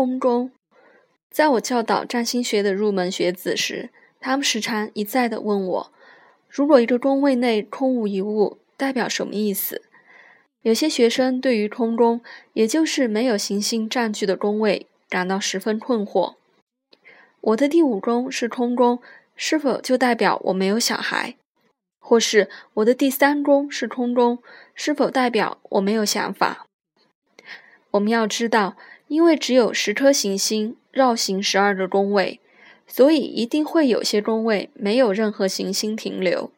空中。在我教导占星学的入门学子时，他们时常一再地问我：如果一个宫位内空无一物，代表什么意思？有些学生对于空中，也就是没有行星占据的宫位，感到十分困惑。我的第五宫是空中，是否就代表我没有小孩？或是我的第三宫是空中，是否代表我没有想法？我们要知道，因为只有十颗行星绕行十二个宫位，所以一定会有些宫位没有任何行星停留。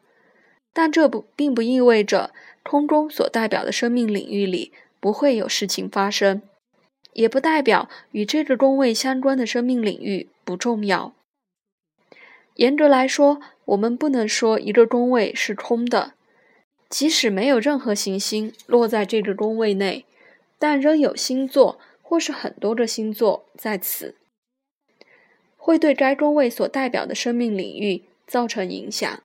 但这不并不意味着空中所代表的生命领域里不会有事情发生，也不代表与这个宫位相关的生命领域不重要。严格来说，我们不能说一个宫位是空的，即使没有任何行星落在这个宫位内，但仍有星座或是很多个星座在此，会对该宫位所代表的生命领域造成影响。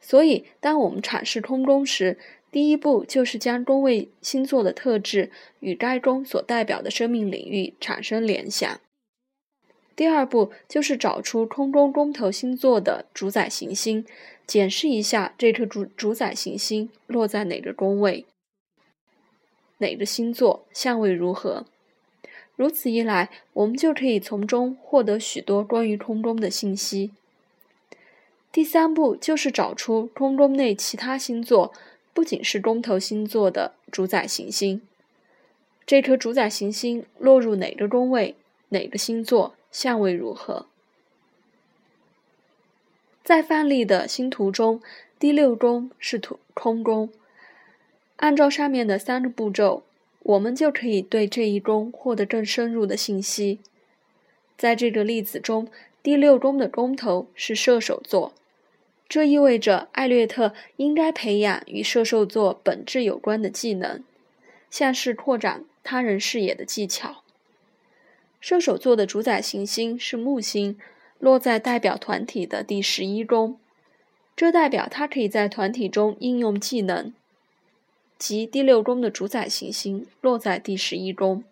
所以，当我们阐释空宫时，第一步就是将宫位星座的特质与该宫所代表的生命领域产生联想。第二步就是找出空中宫头星座的主宰行星，检视一下这颗主主宰行星落在哪个宫位，哪个星座相位如何。如此一来，我们就可以从中获得许多关于空中的信息。第三步就是找出空中内其他星座，不仅是宫头星座的主宰行星，这颗主宰行星落入哪个宫位，哪个星座。相位如何？在范例的星图中，第六宫是土空宫。按照上面的三个步骤，我们就可以对这一宫获得更深入的信息。在这个例子中，第六宫的宫头是射手座，这意味着艾略特应该培养与射手座本质有关的技能，像是拓展他人视野的技巧。射手座的主宰行星是木星，落在代表团体的第十一宫，这代表他可以在团体中应用技能。即第六宫的主宰行星落在第十一宫。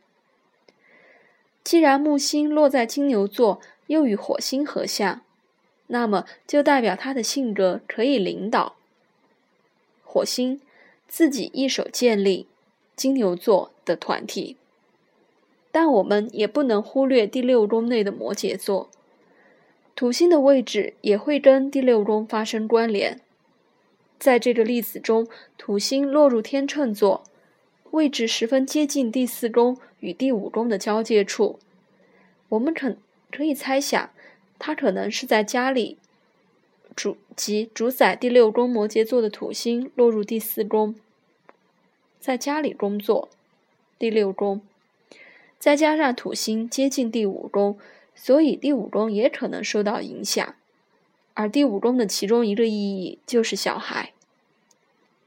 既然木星落在金牛座，又与火星合相，那么就代表他的性格可以领导。火星自己一手建立金牛座的团体。但我们也不能忽略第六宫内的摩羯座，土星的位置也会跟第六宫发生关联。在这个例子中，土星落入天秤座，位置十分接近第四宫与第五宫的交界处。我们可可以猜想，它可能是在家里主即主宰第六宫摩羯座的土星落入第四宫，在家里工作，第六宫。再加上土星接近第五宫，所以第五宫也可能受到影响。而第五宫的其中一个意义就是小孩。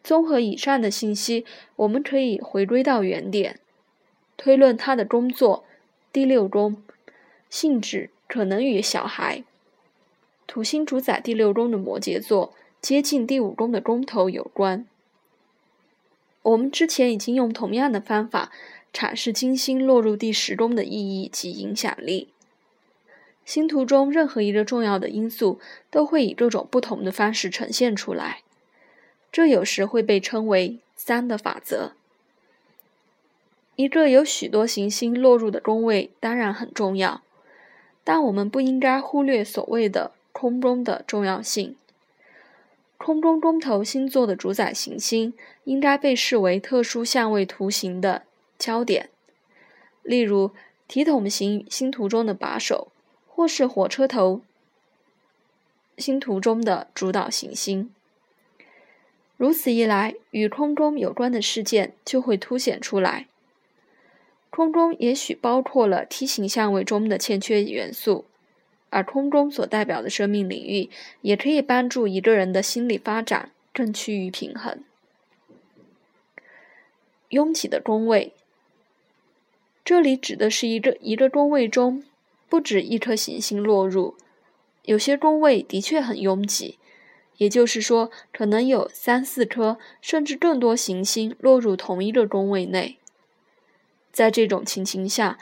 综合以上的信息，我们可以回归到原点，推论他的工作第六宫性质可能与小孩、土星主宰第六宫的摩羯座接近第五宫的宫头有关。我们之前已经用同样的方法。阐释金星落入第十宫的意义及影响力。星图中任何一个重要的因素都会以各种不同的方式呈现出来，这有时会被称为“三的法则”。一个有许多行星落入的宫位当然很重要，但我们不应该忽略所谓的空中的重要性。空中宫头星座的主宰行星应该被视为特殊相位图形的。焦点，例如体筒型星图中的把手，或是火车头星图中的主导行星。如此一来，与空中有关的事件就会凸显出来。空中也许包括了梯形相位中的欠缺元素，而空中所代表的生命领域，也可以帮助一个人的心理发展更趋于平衡。拥挤的宫位。这里指的是一个一个宫位中不止一颗行星落入，有些宫位的确很拥挤，也就是说，可能有三四颗甚至更多行星落入同一个宫位内。在这种情形下，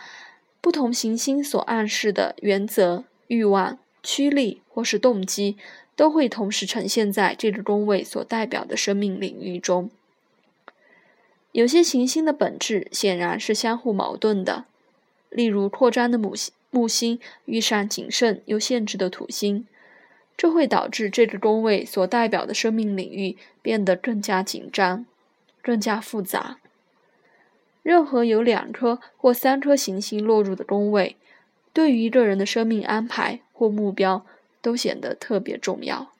不同行星所暗示的原则、欲望、驱力或是动机，都会同时呈现在这个宫位所代表的生命领域中。有些行星的本质显然是相互矛盾的，例如扩张的母星木星遇上谨慎又限制的土星，这会导致这个宫位所代表的生命领域变得更加紧张、更加复杂。任何有两颗或三颗行星落入的宫位，对于一个人的生命安排或目标都显得特别重要。